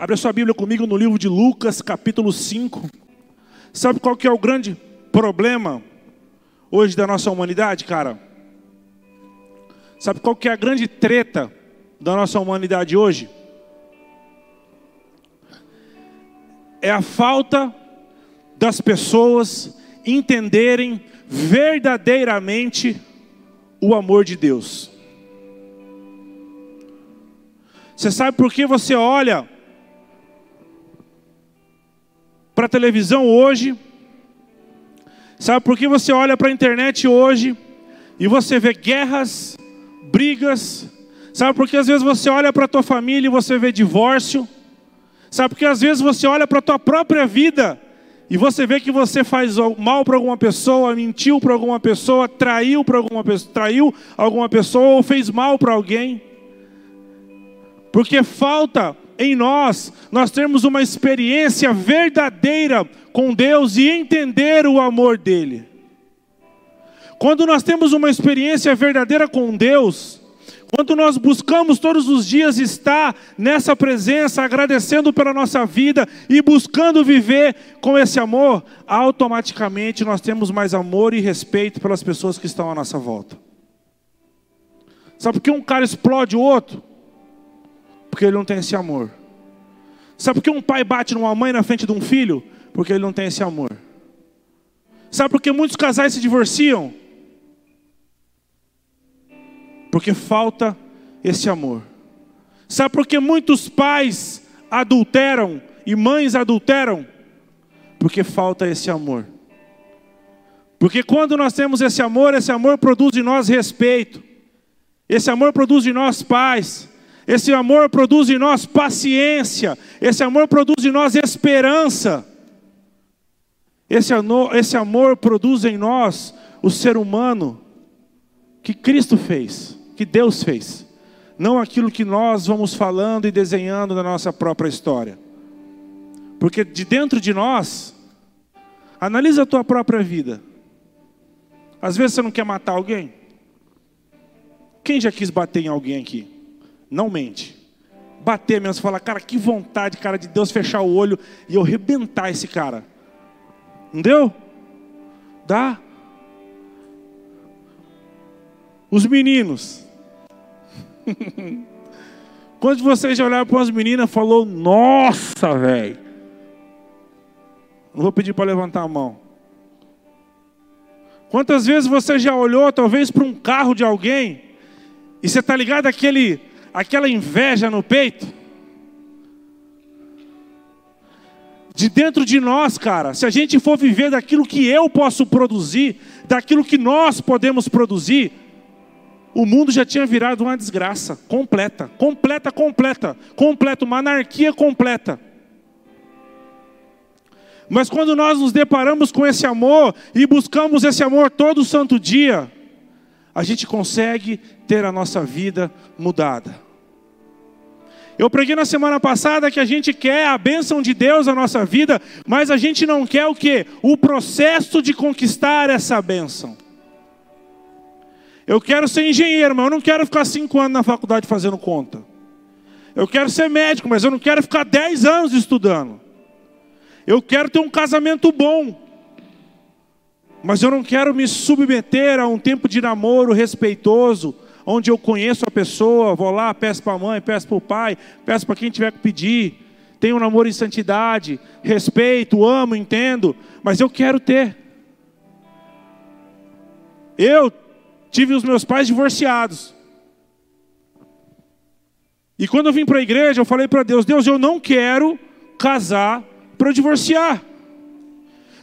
Abre a sua Bíblia comigo no livro de Lucas, capítulo 5. Sabe qual que é o grande problema hoje da nossa humanidade, cara? Sabe qual que é a grande treta da nossa humanidade hoje? É a falta das pessoas entenderem verdadeiramente o amor de Deus. Você sabe por que você olha para a televisão hoje? Sabe por que você olha para a internet hoje e você vê guerras, brigas? Sabe por que às vezes você olha para a tua família e você vê divórcio? Sabe por que às vezes você olha para a tua própria vida e você vê que você faz mal para alguma pessoa, mentiu para alguma pessoa, traiu para alguma pessoa, traiu alguma pessoa ou fez mal para alguém? Porque falta em nós nós termos uma experiência verdadeira com Deus e entender o amor dele. Quando nós temos uma experiência verdadeira com Deus, quando nós buscamos todos os dias estar nessa presença, agradecendo pela nossa vida e buscando viver com esse amor, automaticamente nós temos mais amor e respeito pelas pessoas que estão à nossa volta. Sabe por que um cara explode o outro? Porque ele não tem esse amor. Sabe por que um pai bate numa mãe na frente de um filho? Porque ele não tem esse amor. Sabe por que muitos casais se divorciam? Porque falta esse amor. Sabe por que muitos pais adulteram e mães adulteram? Porque falta esse amor. Porque quando nós temos esse amor, esse amor produz em nós respeito. Esse amor produz em nós paz. Esse amor produz em nós paciência. Esse amor produz em nós esperança. Esse amor, esse amor produz em nós o ser humano que Cristo fez, que Deus fez. Não aquilo que nós vamos falando e desenhando na nossa própria história. Porque de dentro de nós, analisa a tua própria vida. Às vezes você não quer matar alguém. Quem já quis bater em alguém aqui? Não mente. Bater mesmo, falar, cara, que vontade, cara, de Deus fechar o olho e eu rebentar esse cara. Não deu? Dá? Os meninos. Quando vocês já olharam para as meninas, falou, nossa, velho. Não vou pedir para levantar a mão. Quantas vezes você já olhou, talvez, para um carro de alguém, e você está ligado àquele aquela inveja no peito. De dentro de nós, cara, se a gente for viver daquilo que eu posso produzir, daquilo que nós podemos produzir, o mundo já tinha virado uma desgraça completa, completa, completa, completa, uma anarquia completa. Mas quando nós nos deparamos com esse amor e buscamos esse amor todo santo dia, a gente consegue ter a nossa vida mudada. Eu preguei na semana passada que a gente quer a bênção de Deus na nossa vida, mas a gente não quer o que? O processo de conquistar essa bênção. Eu quero ser engenheiro, mas eu não quero ficar cinco anos na faculdade fazendo conta. Eu quero ser médico, mas eu não quero ficar dez anos estudando. Eu quero ter um casamento bom, mas eu não quero me submeter a um tempo de namoro respeitoso, onde eu conheço a pessoa, vou lá, peço para a mãe, peço para o pai, peço para quem tiver que pedir. Tenho um namoro em santidade, respeito, amo, entendo, mas eu quero ter. Eu tive os meus pais divorciados. E quando eu vim para a igreja, eu falei para Deus: Deus, eu não quero casar para divorciar.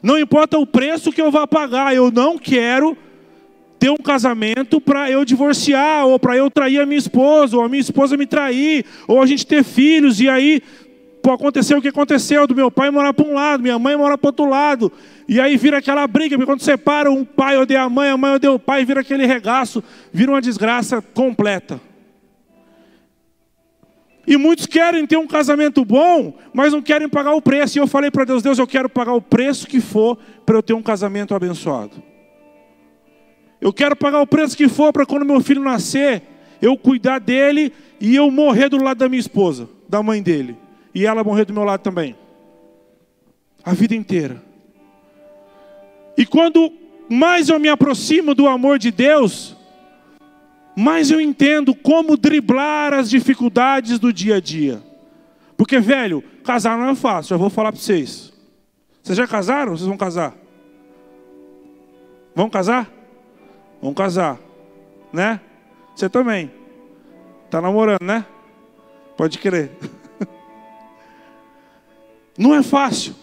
Não importa o preço que eu vá pagar, eu não quero ter um casamento para eu divorciar, ou para eu trair a minha esposa, ou a minha esposa me trair, ou a gente ter filhos, e aí pode acontecer o que aconteceu, do meu pai morar para um lado, minha mãe morar para outro lado, e aí vira aquela briga, porque quando separa, um pai odeia a mãe, a mãe odeia o pai, vira aquele regaço, vira uma desgraça completa. E muitos querem ter um casamento bom, mas não querem pagar o preço. E eu falei para Deus: Deus, eu quero pagar o preço que for para eu ter um casamento abençoado. Eu quero pagar o preço que for para quando meu filho nascer, eu cuidar dele e eu morrer do lado da minha esposa, da mãe dele. e ela morrer do meu lado também. A vida inteira. E quando mais eu me aproximo do amor de Deus, mais eu entendo como driblar as dificuldades do dia a dia. Porque, velho, casar não é fácil, eu vou falar para vocês. Vocês já casaram vocês vão casar? Vão casar? Vão casar, né? Você também. Tá namorando, né? Pode crer. Não é fácil.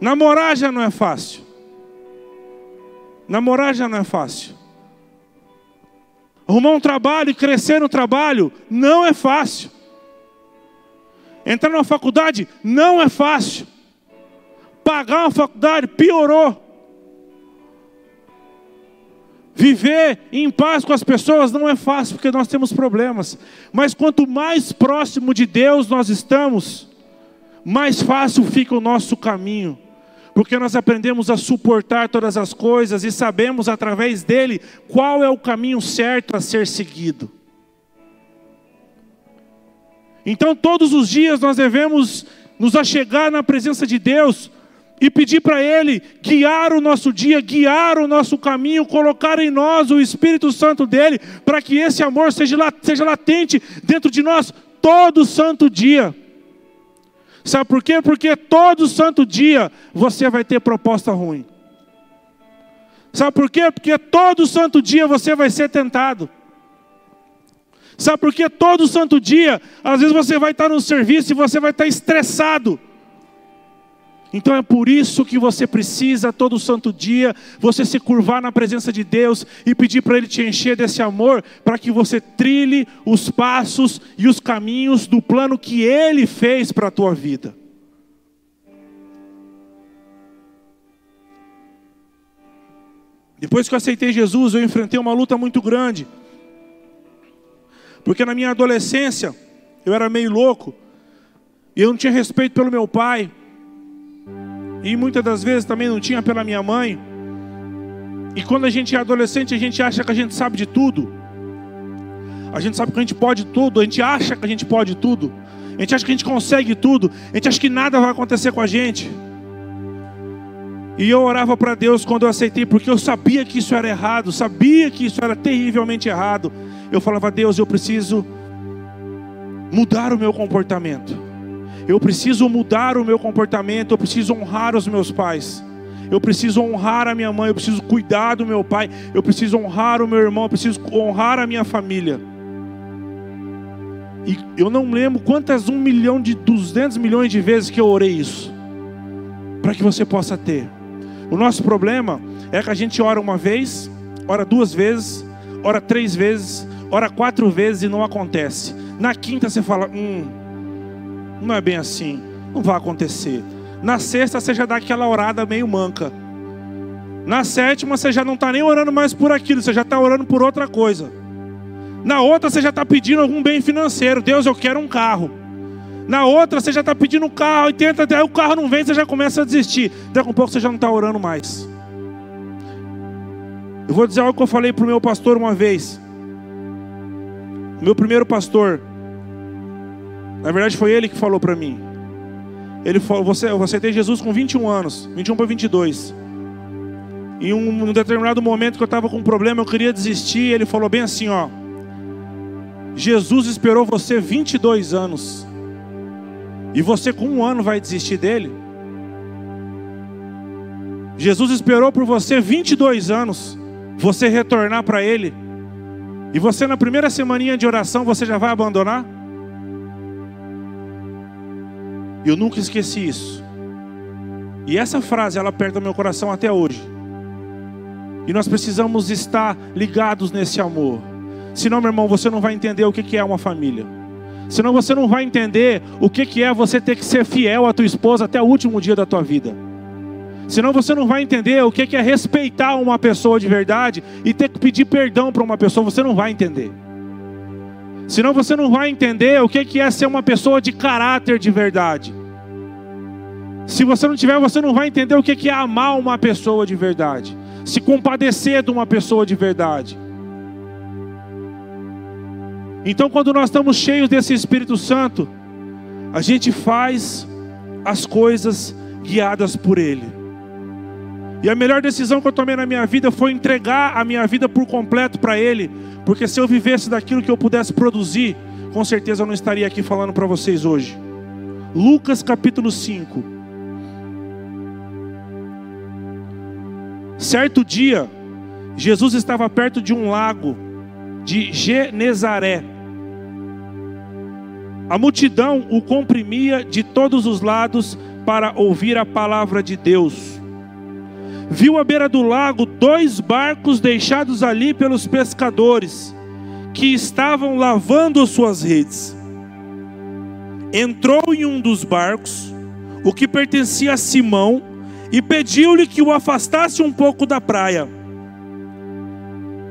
Namorar já não é fácil. Namorar já não é fácil. Arrumar um trabalho e crescer no trabalho não é fácil. Entrar numa faculdade não é fácil. Pagar uma faculdade piorou. Viver em paz com as pessoas não é fácil, porque nós temos problemas. Mas quanto mais próximo de Deus nós estamos, mais fácil fica o nosso caminho. Porque nós aprendemos a suportar todas as coisas e sabemos através dele qual é o caminho certo a ser seguido. Então, todos os dias nós devemos nos achegar na presença de Deus e pedir para Ele guiar o nosso dia, guiar o nosso caminho, colocar em nós o Espírito Santo dele, para que esse amor seja, latente dentro de nós todo santo dia. Sabe por quê? Porque todo santo dia você vai ter proposta ruim. Sabe por quê? Porque todo santo dia você vai ser tentado. Sabe por quê? Todo santo dia, às vezes você vai estar no serviço e você vai estar estressado. Então é por isso que você precisa, todo santo dia, você se curvar na presença de Deus e pedir para Ele te encher desse amor, para que você trilhe os passos e os caminhos do plano que Ele fez para a tua vida. Depois que eu aceitei Jesus, eu enfrentei uma luta muito grande. Porque na minha adolescência, eu era meio louco, e eu não tinha respeito pelo meu pai. E muitas das vezes também não tinha pela minha mãe. E quando a gente é adolescente, a gente acha que a gente sabe de tudo. A gente sabe que a gente pode tudo, a gente acha que a gente pode tudo. A gente acha que a gente consegue tudo. A gente acha que nada vai acontecer com a gente. E eu orava para Deus quando eu aceitei, porque eu sabia que isso era errado, sabia que isso era terrivelmente errado. Eu falava, Deus, eu preciso mudar o meu comportamento. Eu preciso mudar o meu comportamento, eu preciso honrar os meus pais. Eu preciso honrar a minha mãe, eu preciso cuidar do meu pai, eu preciso honrar o meu irmão, eu preciso honrar a minha família. E eu não lembro quantas um milhão de duzentos milhões de vezes que eu orei isso, para que você possa ter. O nosso problema é que a gente ora uma vez, ora duas vezes, ora três vezes, ora quatro vezes e não acontece. Na quinta você fala, hum, não é bem assim. Não vai acontecer. Na sexta você já dá aquela orada meio manca. Na sétima você já não está nem orando mais por aquilo, você já está orando por outra coisa. Na outra você já está pedindo algum bem financeiro. Deus, eu quero um carro. Na outra você já está pedindo um carro e tenta, aí o carro não vem, você já começa a desistir. Daqui a pouco você já não está orando mais. Eu vou dizer algo que eu falei para o meu pastor uma vez. Meu primeiro pastor, na verdade, foi ele que falou para mim. Ele falou: você, eu aceitei Jesus com 21 anos, 21 para 22. Em um, um determinado momento que eu estava com um problema, eu queria desistir. Ele falou bem assim: Ó, Jesus esperou você 22 anos, e você com um ano vai desistir dele? Jesus esperou por você 22 anos, você retornar para Ele, e você na primeira semaninha de oração você já vai abandonar? Eu nunca esqueci isso. E essa frase, ela aperta meu coração até hoje. E nós precisamos estar ligados nesse amor. Senão, meu irmão, você não vai entender o que é uma família. Senão você não vai entender o que é você ter que ser fiel à tua esposa até o último dia da tua vida. Senão você não vai entender o que é respeitar uma pessoa de verdade e ter que pedir perdão para uma pessoa. Você não vai entender. Senão você não vai entender o que é ser uma pessoa de caráter de verdade. Se você não tiver, você não vai entender o que é amar uma pessoa de verdade. Se compadecer de uma pessoa de verdade. Então, quando nós estamos cheios desse Espírito Santo, a gente faz as coisas guiadas por Ele. E a melhor decisão que eu tomei na minha vida foi entregar a minha vida por completo para Ele, porque se eu vivesse daquilo que eu pudesse produzir, com certeza eu não estaria aqui falando para vocês hoje. Lucas capítulo 5. Certo dia, Jesus estava perto de um lago de Genezaré. A multidão o comprimia de todos os lados para ouvir a palavra de Deus. Viu à beira do lago dois barcos deixados ali pelos pescadores, que estavam lavando suas redes. Entrou em um dos barcos, o que pertencia a Simão, e pediu-lhe que o afastasse um pouco da praia.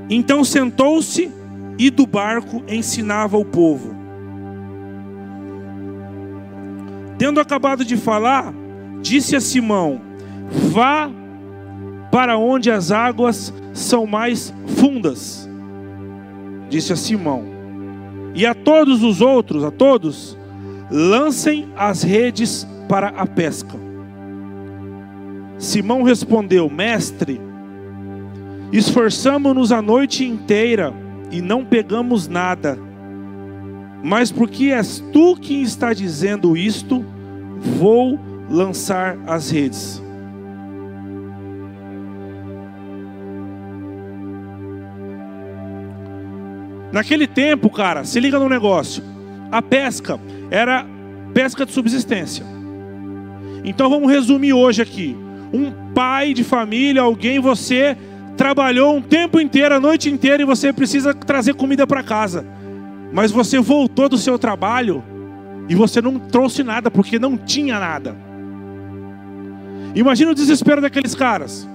Então sentou-se e do barco ensinava o povo. Tendo acabado de falar, disse a Simão: Vá para onde as águas são mais fundas. Disse a Simão. E a todos os outros, a todos, lancem as redes para a pesca. Simão respondeu: Mestre, Esforçamo-nos a noite inteira e não pegamos nada. Mas porque és tu quem está dizendo isto, vou lançar as redes. Naquele tempo, cara, se liga no negócio. A pesca era pesca de subsistência. Então vamos resumir hoje aqui. Um pai de família, alguém, você trabalhou um tempo inteiro, a noite inteira, e você precisa trazer comida para casa. Mas você voltou do seu trabalho e você não trouxe nada, porque não tinha nada. Imagina o desespero daqueles caras.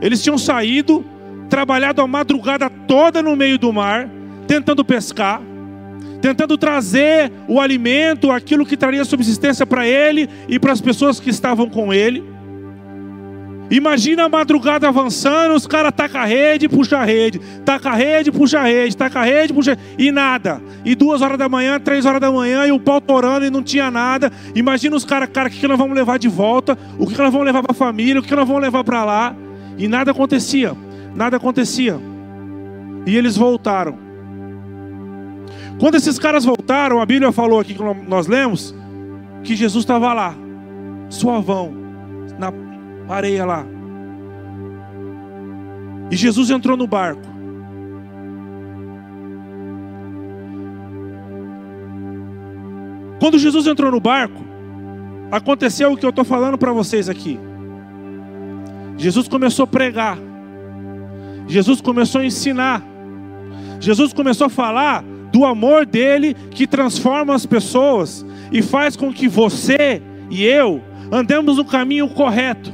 Eles tinham saído, trabalhado a madrugada toda no meio do mar, tentando pescar, tentando trazer o alimento, aquilo que traria subsistência para ele e para as pessoas que estavam com ele. Imagina a madrugada avançando, os caras tacam a rede, puxa a rede, taca a rede, puxa a rede, taca a rede, puxa e nada. E duas horas da manhã, três horas da manhã, e o pau torando e não tinha nada. Imagina os caras, cara, o que, nós vamos levar de volta? O que, nós vamos levar para a família? O que, que nós vamos levar para lá? E nada acontecia, nada acontecia. E eles voltaram. Quando esses caras voltaram, a Bíblia falou aqui que nós lemos que Jesus estava lá, suavão, na areia lá. E Jesus entrou no barco. Quando Jesus entrou no barco, aconteceu o que eu estou falando para vocês aqui. Jesus começou a pregar. Jesus começou a ensinar. Jesus começou a falar do amor dele que transforma as pessoas e faz com que você e eu andemos no caminho correto.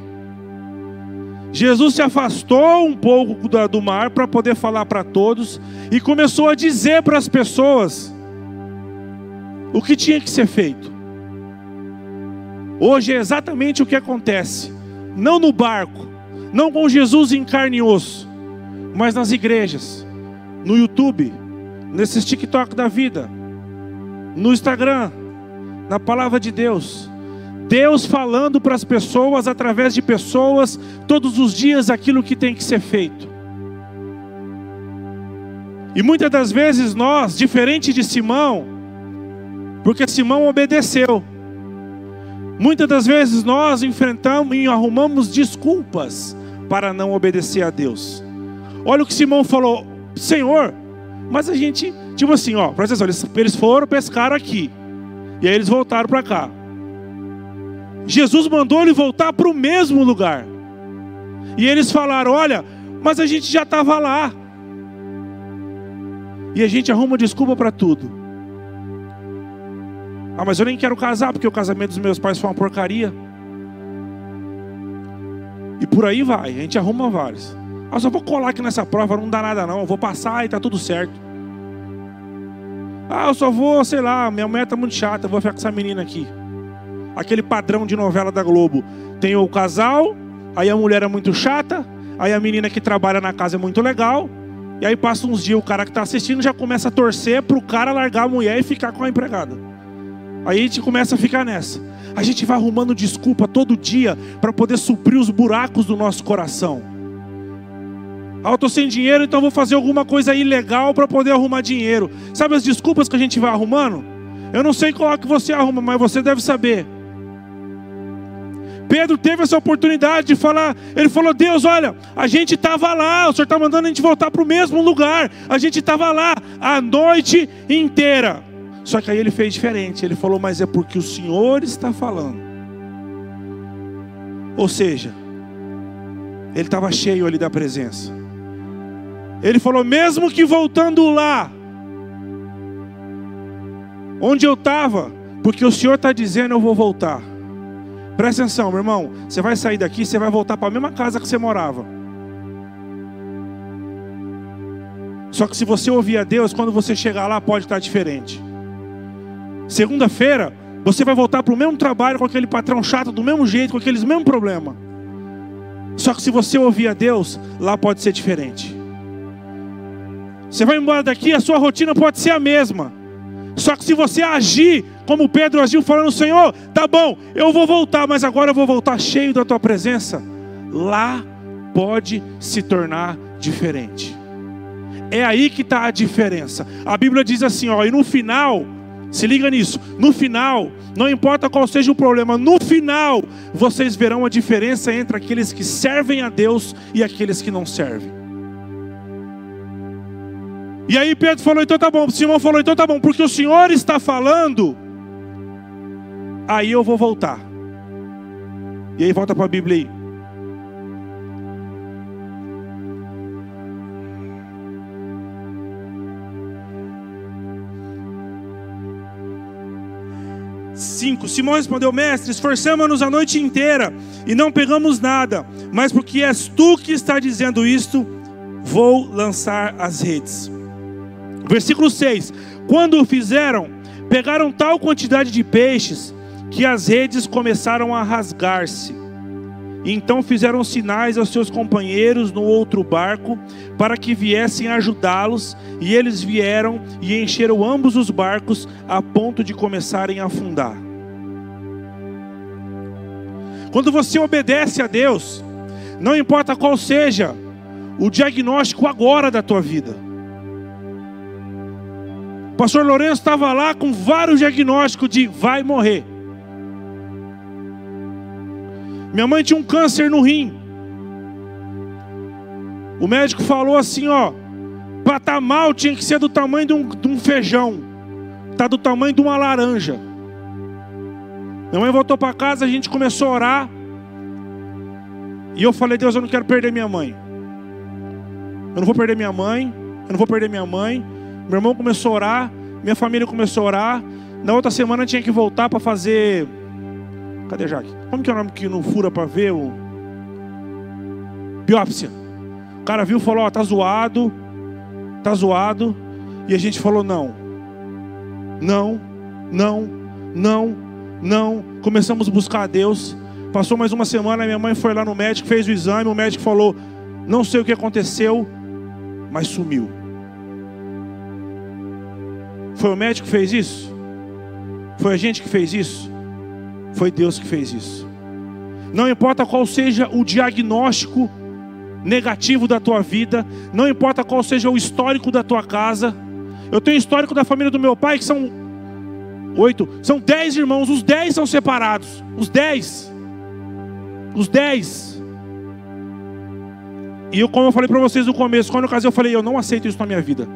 Jesus se afastou um pouco do mar para poder falar para todos e começou a dizer para as pessoas o que tinha que ser feito. Hoje é exatamente o que acontece, não no barco, não com Jesus em carne e osso, mas nas igrejas, no YouTube, nesses TikTok da vida, no Instagram, na palavra de Deus. Deus falando para as pessoas, através de pessoas, todos os dias aquilo que tem que ser feito. E muitas das vezes nós, diferente de Simão, porque Simão obedeceu, muitas das vezes nós enfrentamos e arrumamos desculpas para não obedecer a Deus. Olha o que Simão falou: Senhor, mas a gente, tipo assim, ó, presta atenção, eles foram, pescar aqui, e aí eles voltaram para cá. Jesus mandou ele voltar para o mesmo lugar. E eles falaram: Olha, mas a gente já estava lá. E a gente arruma desculpa para tudo. Ah, mas eu nem quero casar porque o casamento dos meus pais foi uma porcaria. E por aí vai, a gente arruma vários. Ah, só vou colar aqui nessa prova, não dá nada não, eu vou passar e tá tudo certo. Ah, eu só vou, sei lá, minha mulher tá muito chata, eu vou ficar com essa menina aqui aquele padrão de novela da Globo. Tem o casal, aí a mulher é muito chata, aí a menina que trabalha na casa é muito legal, e aí passa uns dias o cara que está assistindo já começa a torcer para o cara largar a mulher e ficar com a empregada. Aí a gente começa a ficar nessa. A gente vai arrumando desculpa todo dia para poder suprir os buracos do nosso coração. Ah, eu estou sem dinheiro, então vou fazer alguma coisa ilegal para poder arrumar dinheiro. Sabe as desculpas que a gente vai arrumando? Eu não sei qual é que você arruma, mas você deve saber. Pedro teve essa oportunidade de falar, ele falou: Deus, olha, a gente estava lá, o Senhor está mandando a gente voltar para o mesmo lugar, a gente estava lá a noite inteira. Só que aí ele fez diferente, ele falou: Mas é porque o Senhor está falando. Ou seja, ele estava cheio ali da presença. Ele falou: Mesmo que voltando lá, onde eu estava, porque o Senhor está dizendo, eu vou voltar. Presta atenção, meu irmão. Você vai sair daqui, você vai voltar para a mesma casa que você morava. Só que se você ouvir a Deus, quando você chegar lá, pode estar diferente. Segunda-feira, você vai voltar para o mesmo trabalho com aquele patrão chato, do mesmo jeito, com aqueles mesmos problemas. Só que se você ouvir a Deus, lá pode ser diferente. Você vai embora daqui, a sua rotina pode ser a mesma. Só que se você agir como Pedro agiu, falando: Senhor, tá bom, eu vou voltar, mas agora eu vou voltar cheio da tua presença. Lá pode se tornar diferente. É aí que está a diferença. A Bíblia diz assim: ó, e no final, se liga nisso, no final, não importa qual seja o problema, no final, vocês verão a diferença entre aqueles que servem a Deus e aqueles que não servem. E aí Pedro falou: então tá bom. Simão falou: então tá bom, porque o Senhor está falando aí eu vou voltar. E aí volta para a Bíblia aí. Cinco. Simão respondeu: Mestre, esforçamos-nos a noite inteira e não pegamos nada, mas porque és tu que está dizendo isto, vou lançar as redes. Versículo 6: Quando o fizeram, pegaram tal quantidade de peixes que as redes começaram a rasgar-se. Então fizeram sinais aos seus companheiros no outro barco para que viessem ajudá-los, e eles vieram e encheram ambos os barcos a ponto de começarem a afundar. Quando você obedece a Deus, não importa qual seja o diagnóstico agora da tua vida. Pastor Lourenço estava lá com vários diagnósticos de vai morrer. Minha mãe tinha um câncer no rim. O médico falou assim, ó, para estar tá mal tinha que ser do tamanho de um, de um feijão. Tá do tamanho de uma laranja. Minha mãe voltou para casa, a gente começou a orar. E eu falei, Deus, eu não quero perder minha mãe. Eu não vou perder minha mãe. Eu não vou perder minha mãe. Meu irmão começou a orar. Minha família começou a orar. Na outra semana tinha que voltar para fazer Cadê Jaque? Como que é o nome que não fura para ver o. Biópsia. O cara viu e falou: Ó, tá zoado. Tá zoado. E a gente falou: Não. Não. Não. Não. Não. Começamos a buscar a Deus. Passou mais uma semana, minha mãe foi lá no médico, fez o exame. O médico falou: Não sei o que aconteceu, mas sumiu. Foi o médico que fez isso? Foi a gente que fez isso? Foi Deus que fez isso. Não importa qual seja o diagnóstico negativo da tua vida, não importa qual seja o histórico da tua casa. Eu tenho histórico da família do meu pai que são oito, são dez irmãos, os dez são separados, os dez, os dez. E eu, como eu falei para vocês no começo, quando eu casei, eu falei: eu não aceito isso na minha vida.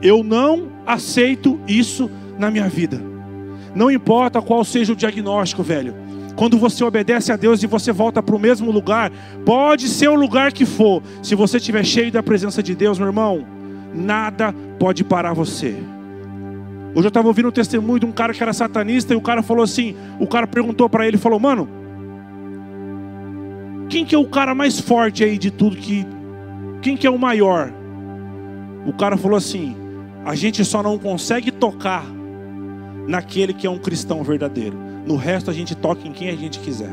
Eu não aceito isso na minha vida. Não importa qual seja o diagnóstico, velho. Quando você obedece a Deus e você volta para o mesmo lugar, pode ser o lugar que for, se você estiver cheio da presença de Deus, meu irmão, nada pode parar você. Hoje eu estava ouvindo um testemunho de um cara que era satanista e o cara falou assim: o cara perguntou para ele, falou, mano, quem que é o cara mais forte aí de tudo que, quem que é o maior? O cara falou assim: a gente só não consegue tocar naquele que é um cristão verdadeiro. No resto a gente toca em quem a gente quiser.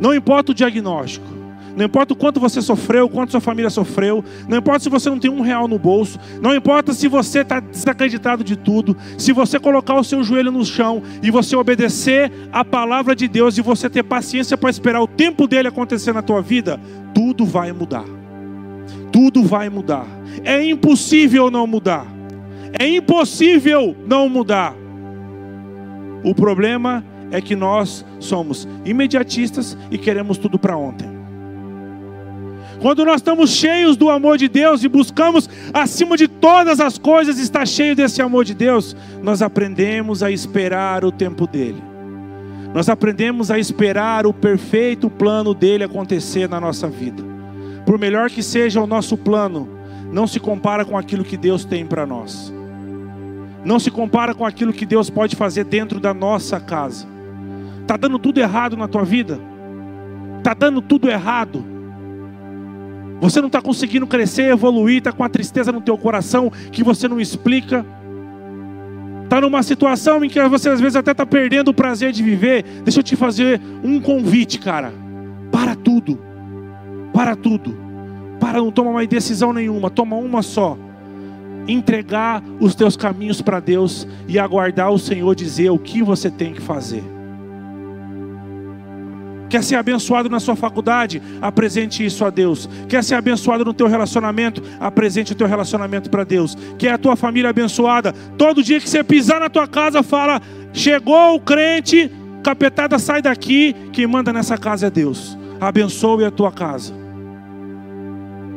Não importa o diagnóstico, Não importa o quanto você sofreu, o quanto sua família sofreu. Não importa se você não tem um real no bolso. Não importa se você está desacreditado de tudo. Se você colocar o seu joelho no chão e você obedecer a palavra de Deus e você ter paciência para esperar o tempo dele acontecer na tua vida, tudo vai mudar. Tudo vai mudar. É impossível não mudar. É impossível não mudar. O problema é que nós somos imediatistas e queremos tudo para ontem. Quando nós estamos cheios do amor de Deus e buscamos acima de todas as coisas estar cheio desse amor de Deus, nós aprendemos a esperar o tempo dele. Nós aprendemos a esperar o perfeito plano dele acontecer na nossa vida. Por melhor que seja o nosso plano, não se compara com aquilo que Deus tem para nós. Não se compara com aquilo que Deus pode fazer dentro da nossa casa. Tá dando tudo errado na tua vida? Tá dando tudo errado? Você não está conseguindo crescer, evoluir, está com a tristeza no teu coração que você não explica. Está numa situação em que você às vezes até está perdendo o prazer de viver. Deixa eu te fazer um convite, cara. Para tudo. Para tudo. Para, não toma mais decisão nenhuma, toma uma só. Entregar os teus caminhos para Deus e aguardar o Senhor dizer o que você tem que fazer. Quer ser abençoado na sua faculdade? Apresente isso a Deus. Quer ser abençoado no teu relacionamento? Apresente o teu relacionamento para Deus. Quer a tua família abençoada? Todo dia que você pisar na tua casa, fala: chegou o crente, capetada sai daqui, quem manda nessa casa é Deus. Abençoe a tua casa.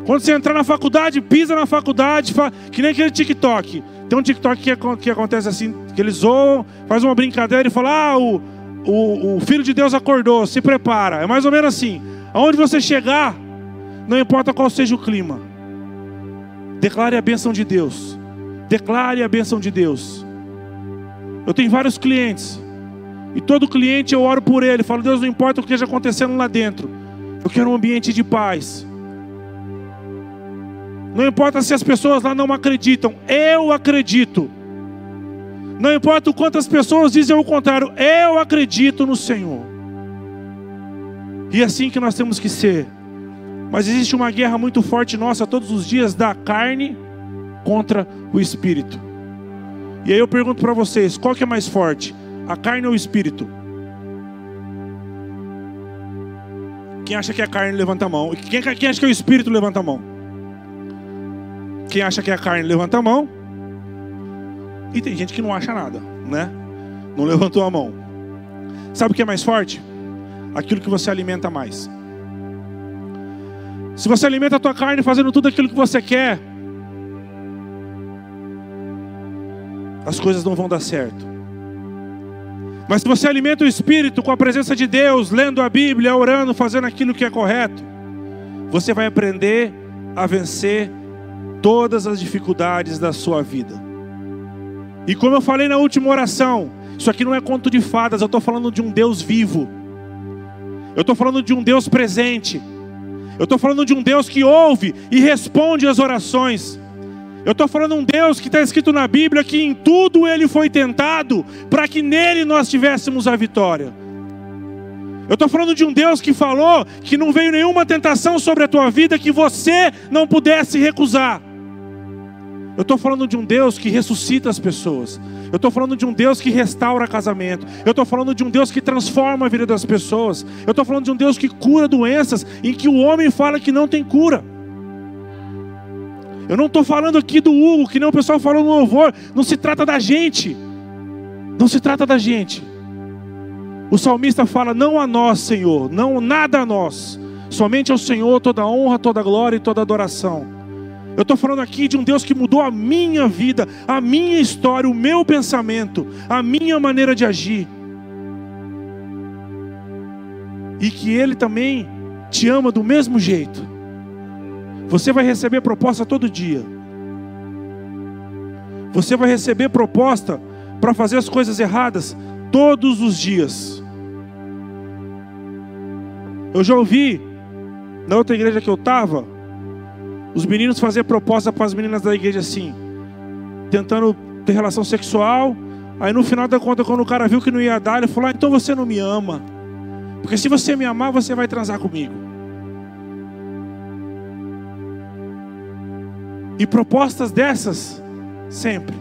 Quando você entrar na faculdade, pisa na faculdade, que nem aquele TikTok. Tem um TikTok que, que acontece assim, que eles zoam, faz uma brincadeira e fala: ah, o o, o Filho de Deus acordou, se prepara. É mais ou menos assim. Aonde você chegar, não importa qual seja o clima, declare a bênção de Deus. Declare a bênção de Deus. Eu tenho vários clientes, e todo cliente eu oro por ele, falo, Deus, não importa o que esteja acontecendo lá dentro, eu quero um ambiente de paz. Não importa se as pessoas lá não acreditam, eu acredito. Não importa o quantas pessoas dizem o contrário, eu acredito no Senhor. E é assim que nós temos que ser. Mas existe uma guerra muito forte nossa todos os dias da carne contra o espírito. E aí eu pergunto para vocês, qual que é mais forte? A carne ou o espírito? Quem acha que é a carne levanta a mão. Quem, quem acha que é o espírito levanta a mão? Quem acha que é carne levanta a mão. E tem gente que não acha nada, né? Não levantou a mão. Sabe o que é mais forte? Aquilo que você alimenta mais. Se você alimenta a tua carne fazendo tudo aquilo que você quer, as coisas não vão dar certo. Mas se você alimenta o espírito com a presença de Deus, lendo a Bíblia, orando, fazendo aquilo que é correto, você vai aprender a vencer todas as dificuldades da sua vida. E como eu falei na última oração, isso aqui não é conto de fadas, eu estou falando de um Deus vivo. Eu estou falando de um Deus presente. Eu estou falando de um Deus que ouve e responde às orações. Eu estou falando de um Deus que está escrito na Bíblia que em tudo ele foi tentado, para que nele nós tivéssemos a vitória. Eu estou falando de um Deus que falou que não veio nenhuma tentação sobre a tua vida que você não pudesse recusar. Eu estou falando de um Deus que ressuscita as pessoas. Eu estou falando de um Deus que restaura casamento. Eu estou falando de um Deus que transforma a vida das pessoas. Eu estou falando de um Deus que cura doenças em que o homem fala que não tem cura. Eu não estou falando aqui do Hugo, que nem o pessoal falou no louvor. Não se trata da gente. Não se trata da gente. O salmista fala: Não a nós, Senhor, não nada a nós. Somente ao Senhor toda honra, toda glória e toda adoração. Eu estou falando aqui de um Deus que mudou a minha vida, a minha história, o meu pensamento, a minha maneira de agir. E que Ele também te ama do mesmo jeito. Você vai receber proposta todo dia. Você vai receber proposta para fazer as coisas erradas todos os dias. Eu já ouvi na outra igreja que eu estava os meninos faziam proposta para as meninas da igreja assim, tentando ter relação sexual. Aí no final da conta, quando o cara viu que não ia dar, ele falou: ah, então você não me ama. Porque se você me amar, você vai transar comigo. E propostas dessas, sempre.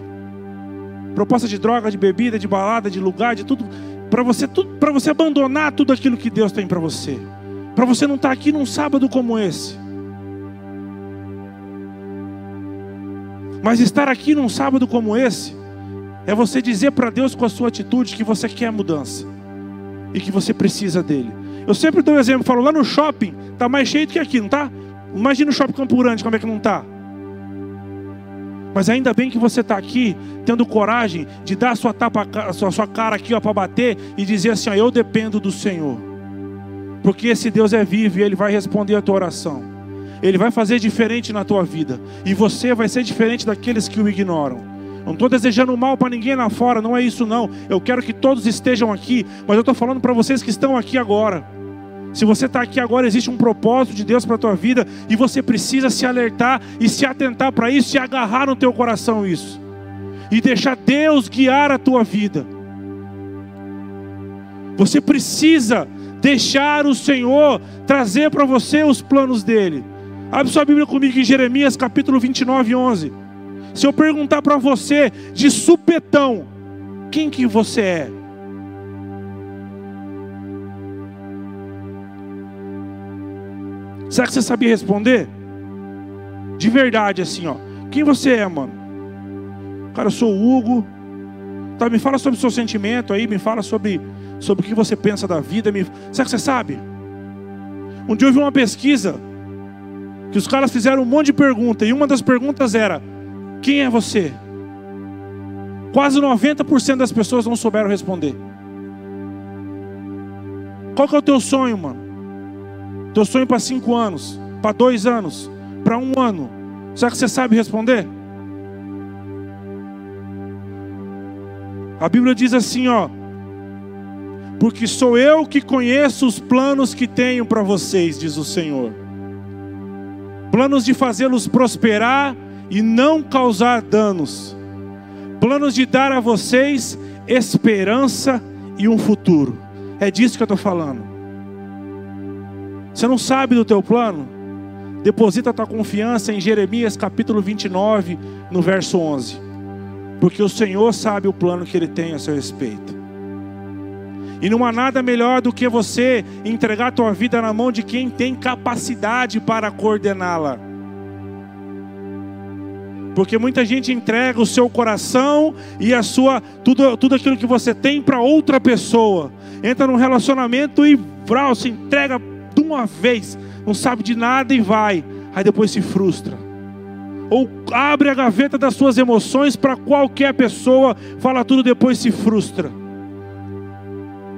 Proposta de droga, de bebida, de balada, de lugar, de tudo. Para você, você abandonar tudo aquilo que Deus tem para você. Para você não estar tá aqui num sábado como esse. Mas estar aqui num sábado como esse é você dizer para Deus com a sua atitude que você quer mudança e que você precisa dele. Eu sempre dou um exemplo, falo lá no shopping, tá mais cheio do que aqui, não tá? Imagina o shopping Campo Grande, como é que não tá? Mas ainda bem que você está aqui, tendo coragem de dar a sua, tapa, a sua, a sua cara aqui para bater e dizer assim: ó, Eu dependo do Senhor. Porque esse Deus é vivo e Ele vai responder a tua oração. Ele vai fazer diferente na tua vida. E você vai ser diferente daqueles que o ignoram. Não estou desejando mal para ninguém lá fora, não é isso não. Eu quero que todos estejam aqui, mas eu estou falando para vocês que estão aqui agora. Se você está aqui agora, existe um propósito de Deus para a tua vida e você precisa se alertar e se atentar para isso e agarrar no teu coração isso. E deixar Deus guiar a tua vida. Você precisa deixar o Senhor trazer para você os planos dele. Abre sua Bíblia comigo em Jeremias capítulo 29, 11. Se eu perguntar para você de supetão, quem que você é? Será que você sabia responder? De verdade, assim, ó. Quem você é, mano? Cara, eu sou o Hugo. Tá, me fala sobre o seu sentimento aí, me fala sobre, sobre o que você pensa da vida. Me... Será que você sabe? Um dia eu vi uma pesquisa que os caras fizeram um monte de perguntas, e uma das perguntas era: Quem é você? Quase 90% das pessoas não souberam responder. Qual que é o teu sonho, mano? Teu sonho para cinco anos, para dois anos, para um ano. Será que você sabe responder? A Bíblia diz assim, ó. Porque sou eu que conheço os planos que tenho para vocês, diz o Senhor. Planos de fazê-los prosperar e não causar danos. Planos de dar a vocês esperança e um futuro. É disso que eu estou falando. Você não sabe do teu plano? Deposita a tua confiança em Jeremias capítulo 29, no verso 11. Porque o Senhor sabe o plano que Ele tem a seu respeito. E não há nada melhor do que você entregar a tua vida na mão de quem tem capacidade para coordená-la. Porque muita gente entrega o seu coração e a sua tudo, tudo aquilo que você tem para outra pessoa. Entra num relacionamento e vral, se entrega de uma vez, não sabe de nada e vai, aí depois se frustra. Ou abre a gaveta das suas emoções para qualquer pessoa, fala tudo depois se frustra.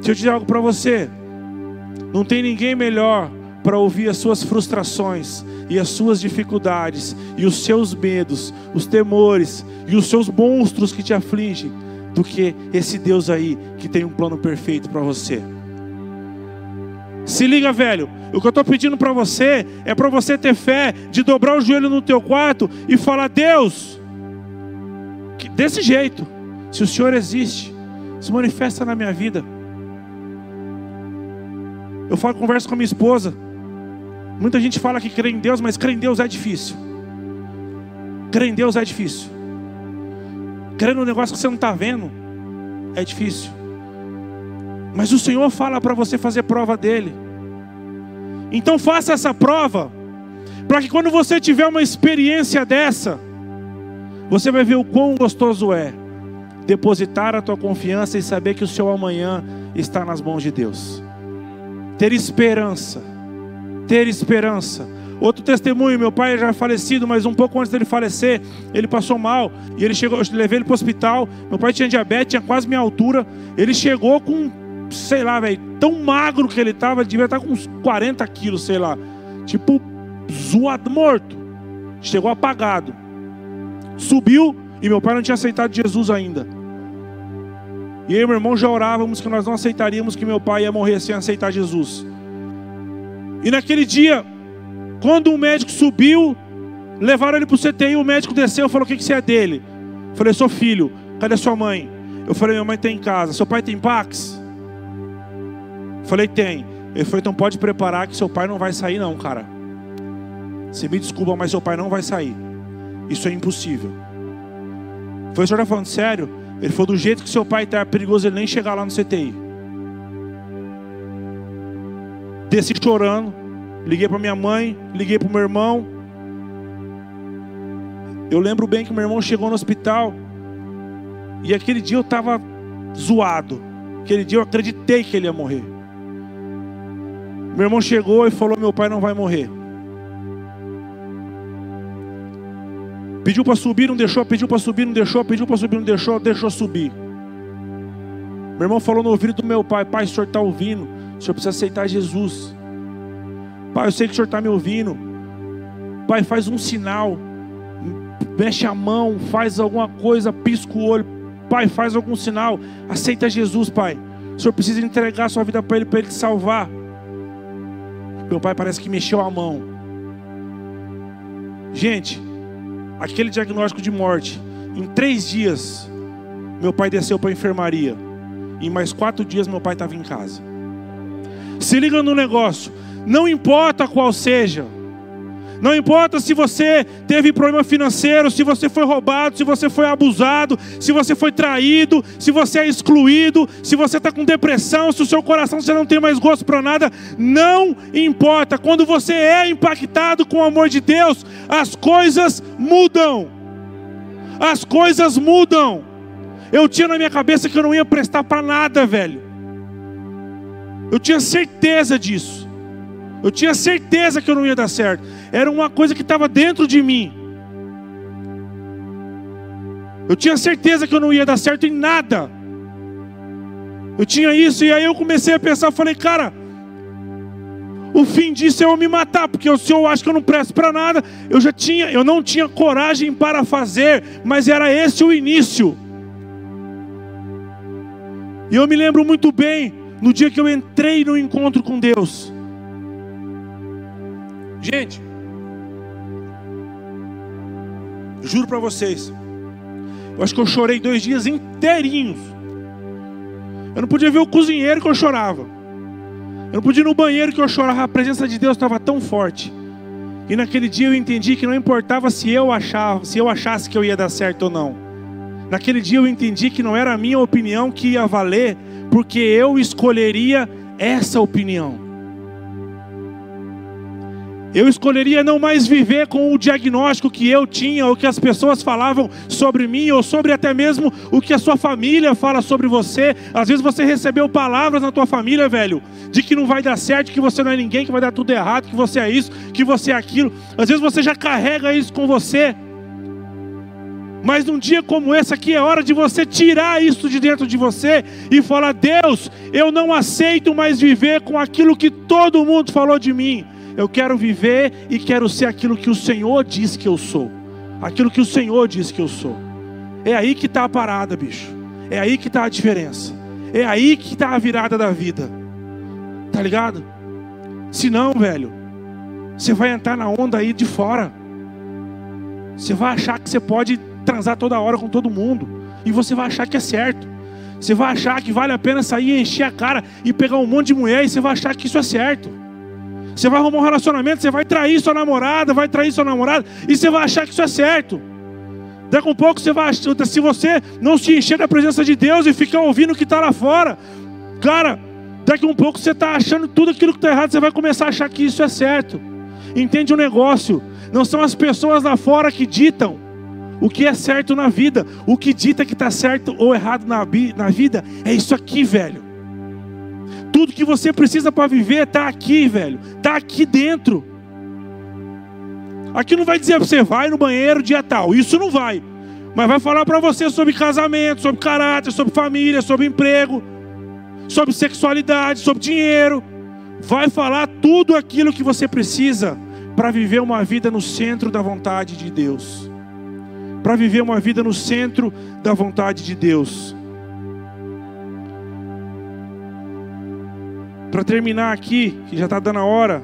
Se eu dizer algo para você, não tem ninguém melhor para ouvir as suas frustrações e as suas dificuldades e os seus medos, os temores e os seus monstros que te afligem do que esse Deus aí que tem um plano perfeito para você. Se liga, velho. O que eu estou pedindo para você é para você ter fé de dobrar o joelho no teu quarto e falar: Deus, desse jeito, se o Senhor existe, se manifesta na minha vida. Eu falo, converso com a minha esposa. Muita gente fala que crê em Deus, mas crer em Deus é difícil. Crer em Deus é difícil. Crer no negócio que você não está vendo é difícil. Mas o Senhor fala para você fazer prova dele. Então faça essa prova, para que quando você tiver uma experiência dessa, você vai ver o quão gostoso é depositar a tua confiança e saber que o seu amanhã está nas mãos de Deus. Ter esperança, ter esperança. Outro testemunho, meu pai já é falecido, mas um pouco antes dele falecer, ele passou mal e ele chegou, eu levei ele para o hospital. Meu pai tinha diabetes, tinha quase minha altura. Ele chegou com sei lá, velho, tão magro que ele tava, devia estar tá com uns 40 quilos, sei lá. Tipo, zoado, morto. Chegou apagado. Subiu e meu pai não tinha aceitado Jesus ainda. E eu e meu irmão já orávamos que nós não aceitaríamos que meu pai ia morrer sem aceitar Jesus. E naquele dia, quando o médico subiu, levaram ele para o CTI, o médico desceu e falou: O que, que você é dele? Eu falei: Sou filho, cadê sua mãe? Eu falei: Minha mãe tem em casa. Seu pai tem Pax? Falei, tem. Ele falou, então pode preparar que seu pai não vai sair, não, cara. Você me desculpa, mas seu pai não vai sair. Isso é impossível. Foi o senhor está falando sério? Ele falou: do jeito que seu pai está, perigoso ele nem chegar lá no CTI. Desci chorando, liguei para minha mãe, liguei para meu irmão. Eu lembro bem que meu irmão chegou no hospital e aquele dia eu estava zoado. Aquele dia eu acreditei que ele ia morrer. Meu irmão chegou e falou: Meu pai não vai morrer. Pediu para subir, não deixou, pediu para subir, não deixou, pediu para subir, não deixou, deixou subir. Meu irmão falou no ouvido do meu pai: Pai, o senhor está ouvindo, o senhor precisa aceitar Jesus. Pai, eu sei que o senhor está me ouvindo. Pai, faz um sinal, mexe a mão, faz alguma coisa, pisca o olho. Pai, faz algum sinal, aceita Jesus, Pai. O senhor precisa entregar a sua vida para Ele, para Ele te salvar. Meu pai parece que mexeu a mão. Gente, aquele diagnóstico de morte, em três dias, meu pai desceu para a enfermaria. Em mais quatro dias, meu pai estava em casa. Se liga no negócio, não importa qual seja, não importa se você teve problema financeiro, se você foi roubado, se você foi abusado, se você foi traído, se você é excluído, se você está com depressão, se o seu coração você não tem mais gosto para nada, não importa. Quando você é impactado com o amor de Deus, as coisas mudam. As coisas mudam. Eu tinha na minha cabeça que eu não ia prestar para nada, velho. Eu tinha certeza disso. Eu tinha certeza que eu não ia dar certo. Era uma coisa que estava dentro de mim. Eu tinha certeza que eu não ia dar certo em nada. Eu tinha isso e aí eu comecei a pensar, falei, cara, o fim disso é eu me matar, porque se eu acho que eu não presto para nada, eu já tinha, eu não tinha coragem para fazer, mas era esse o início. E eu me lembro muito bem no dia que eu entrei no encontro com Deus. Gente, juro para vocês, eu acho que eu chorei dois dias inteirinhos. Eu não podia ver o cozinheiro que eu chorava. Eu não podia ir no banheiro que eu chorava. A presença de Deus estava tão forte. E naquele dia eu entendi que não importava se eu achava, se eu achasse que eu ia dar certo ou não. Naquele dia eu entendi que não era a minha opinião que ia valer, porque eu escolheria essa opinião. Eu escolheria não mais viver com o diagnóstico que eu tinha, ou que as pessoas falavam sobre mim, ou sobre até mesmo o que a sua família fala sobre você. Às vezes você recebeu palavras na tua família, velho, de que não vai dar certo, que você não é ninguém, que vai dar tudo errado, que você é isso, que você é aquilo. Às vezes você já carrega isso com você. Mas num dia como esse aqui é hora de você tirar isso de dentro de você e falar: Deus, eu não aceito mais viver com aquilo que todo mundo falou de mim. Eu quero viver e quero ser aquilo que o Senhor diz que eu sou. Aquilo que o Senhor diz que eu sou. É aí que está a parada, bicho. É aí que está a diferença. É aí que está a virada da vida. Tá ligado? Se não, velho, você vai entrar na onda aí de fora. Você vai achar que você pode transar toda hora com todo mundo. E você vai achar que é certo. Você vai achar que vale a pena sair e encher a cara e pegar um monte de mulher e você vai achar que isso é certo. Você vai arrumar um relacionamento, você vai trair sua namorada, vai trair sua namorada, e você vai achar que isso é certo. Daqui a um pouco você vai se você não se encher da presença de Deus e ficar ouvindo o que está lá fora, cara, daqui a um pouco você está achando tudo aquilo que está errado, você vai começar a achar que isso é certo. Entende o um negócio? Não são as pessoas lá fora que ditam o que é certo na vida. O que dita que está certo ou errado na, na vida é isso aqui, velho. Tudo que você precisa para viver está aqui, velho. Está aqui dentro. Aqui não vai dizer para você, vai no banheiro dia tal. Isso não vai. Mas vai falar para você sobre casamento, sobre caráter, sobre família, sobre emprego, sobre sexualidade, sobre dinheiro. Vai falar tudo aquilo que você precisa para viver uma vida no centro da vontade de Deus. Para viver uma vida no centro da vontade de Deus. Para terminar aqui, que já está dando a hora,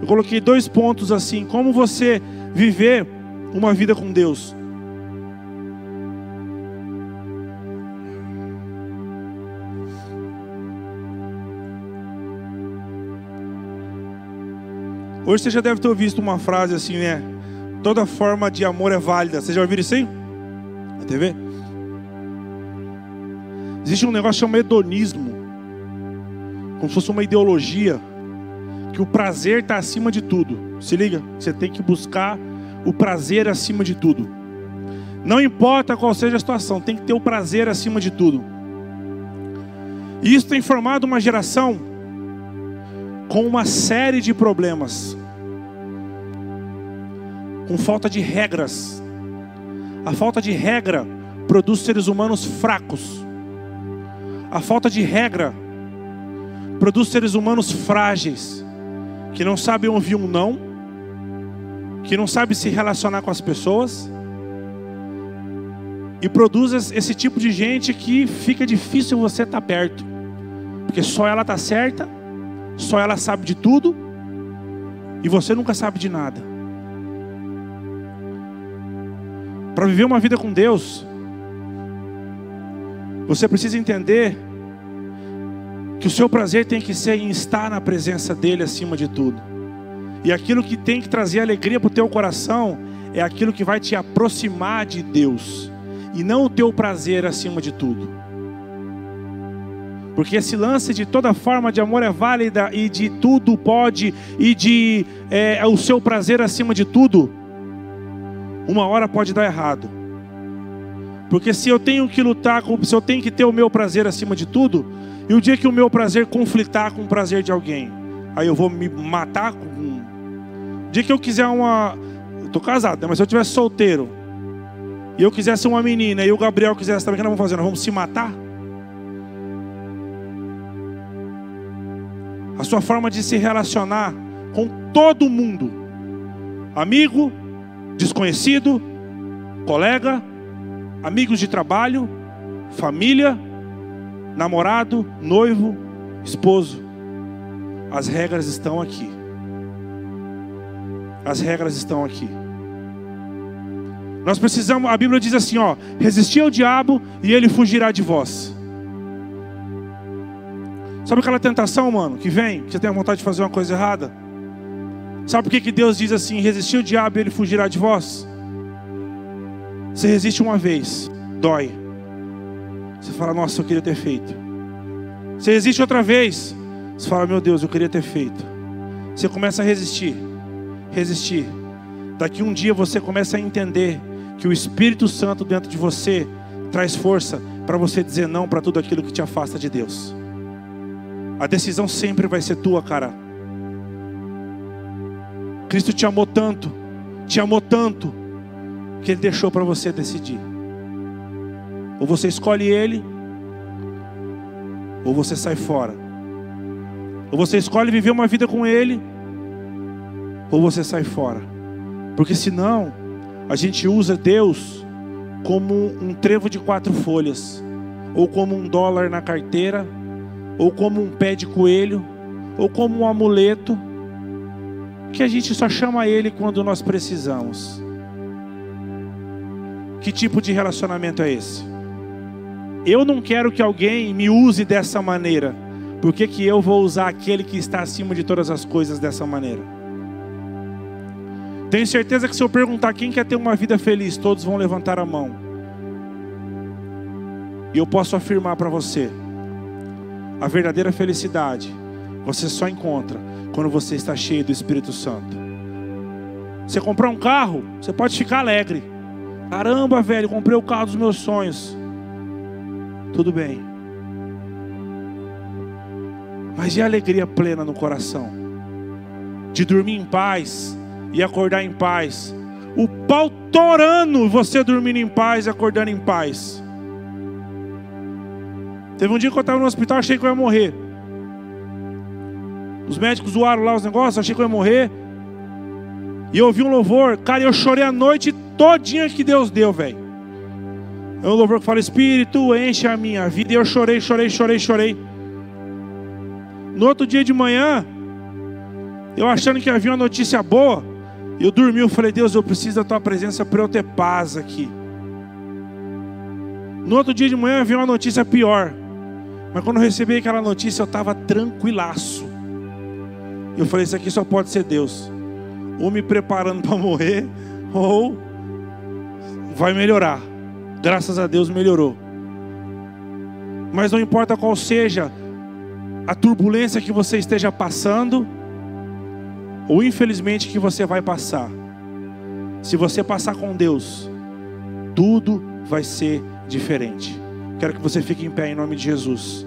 eu coloquei dois pontos assim: como você viver uma vida com Deus. Hoje você já deve ter visto uma frase assim, né? Toda forma de amor é válida. Vocês já ouviram isso aí? Na TV? Existe um negócio chamado hedonismo. Como se fosse uma ideologia. Que o prazer está acima de tudo. Se liga? Você tem que buscar o prazer acima de tudo. Não importa qual seja a situação, tem que ter o prazer acima de tudo. E isso tem formado uma geração com uma série de problemas com falta de regras. A falta de regra produz seres humanos fracos. A falta de regra produz seres humanos frágeis, que não sabem ouvir um não, que não sabem se relacionar com as pessoas, e produz esse tipo de gente que fica difícil você estar perto, porque só ela está certa, só ela sabe de tudo, e você nunca sabe de nada. Para viver uma vida com Deus, você precisa entender que o seu prazer tem que ser em estar na presença dEle acima de tudo. E aquilo que tem que trazer alegria para o teu coração é aquilo que vai te aproximar de Deus, e não o teu prazer acima de tudo. Porque esse lance de toda forma de amor é válida e de tudo pode, e de é, o seu prazer acima de tudo, uma hora pode dar errado. Porque se eu tenho que lutar, se eu tenho que ter o meu prazer acima de tudo, e o dia que o meu prazer conflitar com o prazer de alguém, aí eu vou me matar com. O dia que eu quiser uma. Estou casado, né? mas se eu tivesse solteiro, e eu quisesse uma menina, e o Gabriel quisesse também, o que nós vamos fazer? Nós vamos se matar? A sua forma de se relacionar com todo mundo, amigo, desconhecido, colega, amigos de trabalho, família, namorado, noivo, esposo. As regras estão aqui. As regras estão aqui. Nós precisamos, a Bíblia diz assim, ó, resistir ao diabo e ele fugirá de vós. Sabe aquela tentação, mano, que vem, que você tem a vontade de fazer uma coisa errada? Sabe por que, que Deus diz assim: resistir o diabo e ele fugirá de vós? Você resiste uma vez, dói. Você fala, nossa, eu queria ter feito. Você resiste outra vez, você fala, meu Deus, eu queria ter feito. Você começa a resistir, resistir. Daqui um dia você começa a entender que o Espírito Santo dentro de você traz força para você dizer não para tudo aquilo que te afasta de Deus. A decisão sempre vai ser tua, cara. Cristo te amou tanto, te amou tanto, que Ele deixou para você decidir. Ou você escolhe Ele, ou você sai fora. Ou você escolhe viver uma vida com Ele, ou você sai fora. Porque senão, a gente usa Deus como um trevo de quatro folhas, ou como um dólar na carteira, ou como um pé de coelho, ou como um amuleto que a gente só chama Ele quando nós precisamos. Que tipo de relacionamento é esse? Eu não quero que alguém me use dessa maneira. Por que, que eu vou usar aquele que está acima de todas as coisas dessa maneira? Tenho certeza que se eu perguntar quem quer ter uma vida feliz, todos vão levantar a mão. E eu posso afirmar para você: a verdadeira felicidade você só encontra quando você está cheio do Espírito Santo. Você comprar um carro, você pode ficar alegre. Caramba, velho, comprei o carro dos meus sonhos. Tudo bem. Mas e a alegria plena no coração? De dormir em paz e acordar em paz. O pau torando, você dormindo em paz e acordando em paz. Teve um dia que eu estava no hospital, achei que eu ia morrer. Os médicos zoaram lá os negócios, achei que eu ia morrer. E eu ouvi um louvor, cara, eu chorei a noite todinha que Deus deu, velho. É um louvor que fala, Espírito, enche a minha vida. E eu chorei, chorei, chorei, chorei. No outro dia de manhã, eu achando que havia uma notícia boa, eu dormi, eu falei, Deus, eu preciso da tua presença para eu ter paz aqui. No outro dia de manhã, veio uma notícia pior. Mas quando eu recebi aquela notícia, eu estava tranquilaço. Eu falei: Isso aqui só pode ser Deus. Ou me preparando para morrer, ou vai melhorar. Graças a Deus melhorou. Mas não importa qual seja a turbulência que você esteja passando, ou infelizmente que você vai passar. Se você passar com Deus, tudo vai ser diferente. Quero que você fique em pé em nome de Jesus.